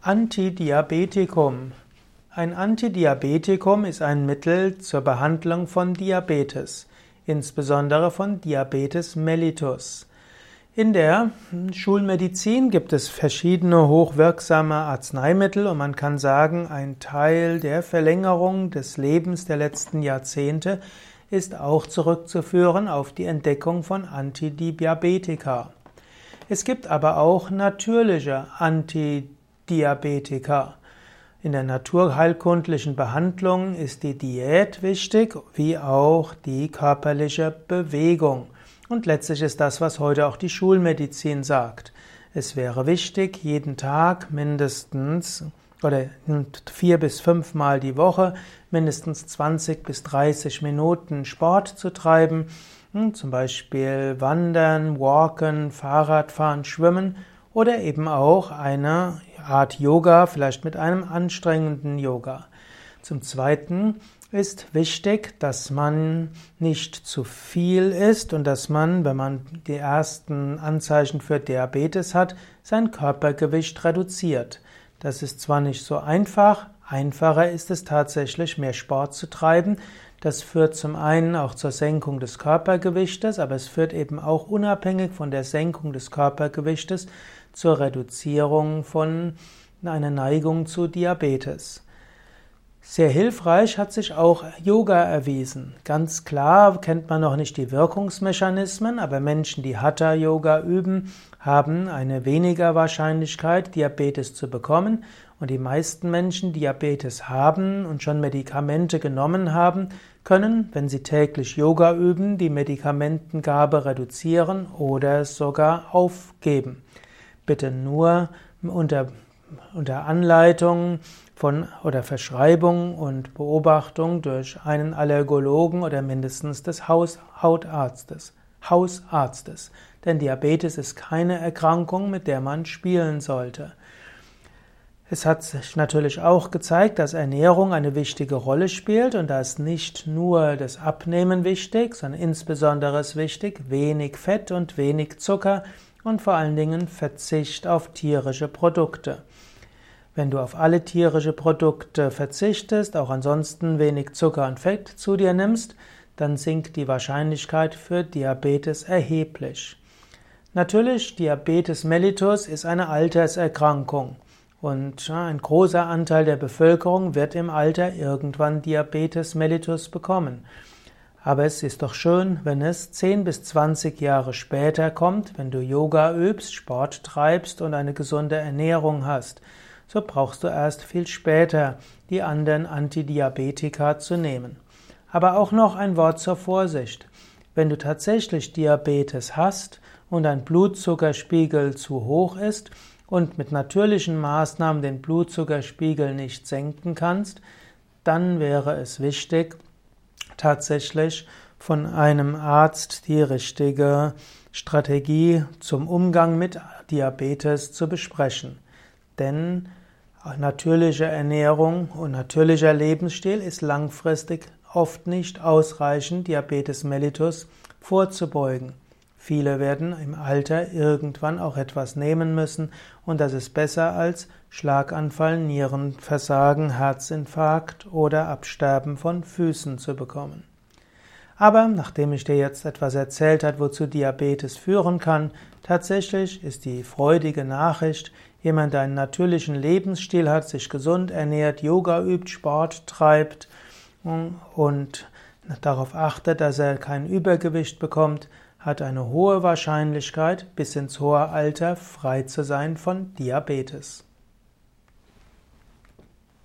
Antidiabetikum. Ein Antidiabetikum ist ein Mittel zur Behandlung von Diabetes, insbesondere von Diabetes mellitus. In der Schulmedizin gibt es verschiedene hochwirksame Arzneimittel und man kann sagen, ein Teil der Verlängerung des Lebens der letzten Jahrzehnte ist auch zurückzuführen auf die Entdeckung von Antidiabetika. Es gibt aber auch natürliche Antidiabetika. Diabetika. In der naturheilkundlichen Behandlung ist die Diät wichtig, wie auch die körperliche Bewegung. Und letztlich ist das, was heute auch die Schulmedizin sagt. Es wäre wichtig, jeden Tag mindestens oder vier bis fünfmal die Woche mindestens 20 bis 30 Minuten Sport zu treiben, hm, zum Beispiel Wandern, Walken, Fahrradfahren, Schwimmen oder eben auch eine Art Yoga, vielleicht mit einem anstrengenden Yoga. Zum Zweiten ist wichtig, dass man nicht zu viel isst und dass man, wenn man die ersten Anzeichen für Diabetes hat, sein Körpergewicht reduziert. Das ist zwar nicht so einfach, einfacher ist es tatsächlich, mehr Sport zu treiben. Das führt zum einen auch zur Senkung des Körpergewichtes, aber es führt eben auch unabhängig von der Senkung des Körpergewichtes zur Reduzierung von einer Neigung zu Diabetes. Sehr hilfreich hat sich auch Yoga erwiesen. Ganz klar kennt man noch nicht die Wirkungsmechanismen, aber Menschen, die Hatha Yoga üben, haben eine weniger Wahrscheinlichkeit, Diabetes zu bekommen. Und die meisten Menschen, die Diabetes haben und schon Medikamente genommen haben, können, wenn sie täglich Yoga üben, die Medikamentengabe reduzieren oder sogar aufgeben bitte nur unter, unter Anleitung von oder Verschreibung und Beobachtung durch einen Allergologen oder mindestens des Hausarztes. Hausarztes. Denn Diabetes ist keine Erkrankung, mit der man spielen sollte. Es hat sich natürlich auch gezeigt, dass Ernährung eine wichtige Rolle spielt und da ist nicht nur das Abnehmen wichtig, sondern insbesondere ist wichtig, wenig Fett und wenig Zucker und vor allen Dingen Verzicht auf tierische Produkte. Wenn du auf alle tierische Produkte verzichtest, auch ansonsten wenig Zucker und Fett zu dir nimmst, dann sinkt die Wahrscheinlichkeit für Diabetes erheblich. Natürlich, Diabetes mellitus ist eine Alterserkrankung und ein großer Anteil der Bevölkerung wird im Alter irgendwann Diabetes mellitus bekommen. Aber es ist doch schön, wenn es 10 bis 20 Jahre später kommt, wenn du Yoga übst, Sport treibst und eine gesunde Ernährung hast. So brauchst du erst viel später die anderen Antidiabetika zu nehmen. Aber auch noch ein Wort zur Vorsicht. Wenn du tatsächlich Diabetes hast und dein Blutzuckerspiegel zu hoch ist und mit natürlichen Maßnahmen den Blutzuckerspiegel nicht senken kannst, dann wäre es wichtig, tatsächlich von einem Arzt die richtige Strategie zum Umgang mit Diabetes zu besprechen. Denn natürliche Ernährung und natürlicher Lebensstil ist langfristig oft nicht ausreichend, Diabetes mellitus vorzubeugen. Viele werden im Alter irgendwann auch etwas nehmen müssen und das ist besser als Schlaganfall, Nierenversagen, Herzinfarkt oder Absterben von Füßen zu bekommen. Aber nachdem ich dir jetzt etwas erzählt habe, wozu Diabetes führen kann, tatsächlich ist die freudige Nachricht, jemand, der einen natürlichen Lebensstil hat, sich gesund ernährt, Yoga übt, Sport treibt und darauf achtet, dass er kein Übergewicht bekommt, hat eine hohe Wahrscheinlichkeit, bis ins hohe Alter frei zu sein von Diabetes.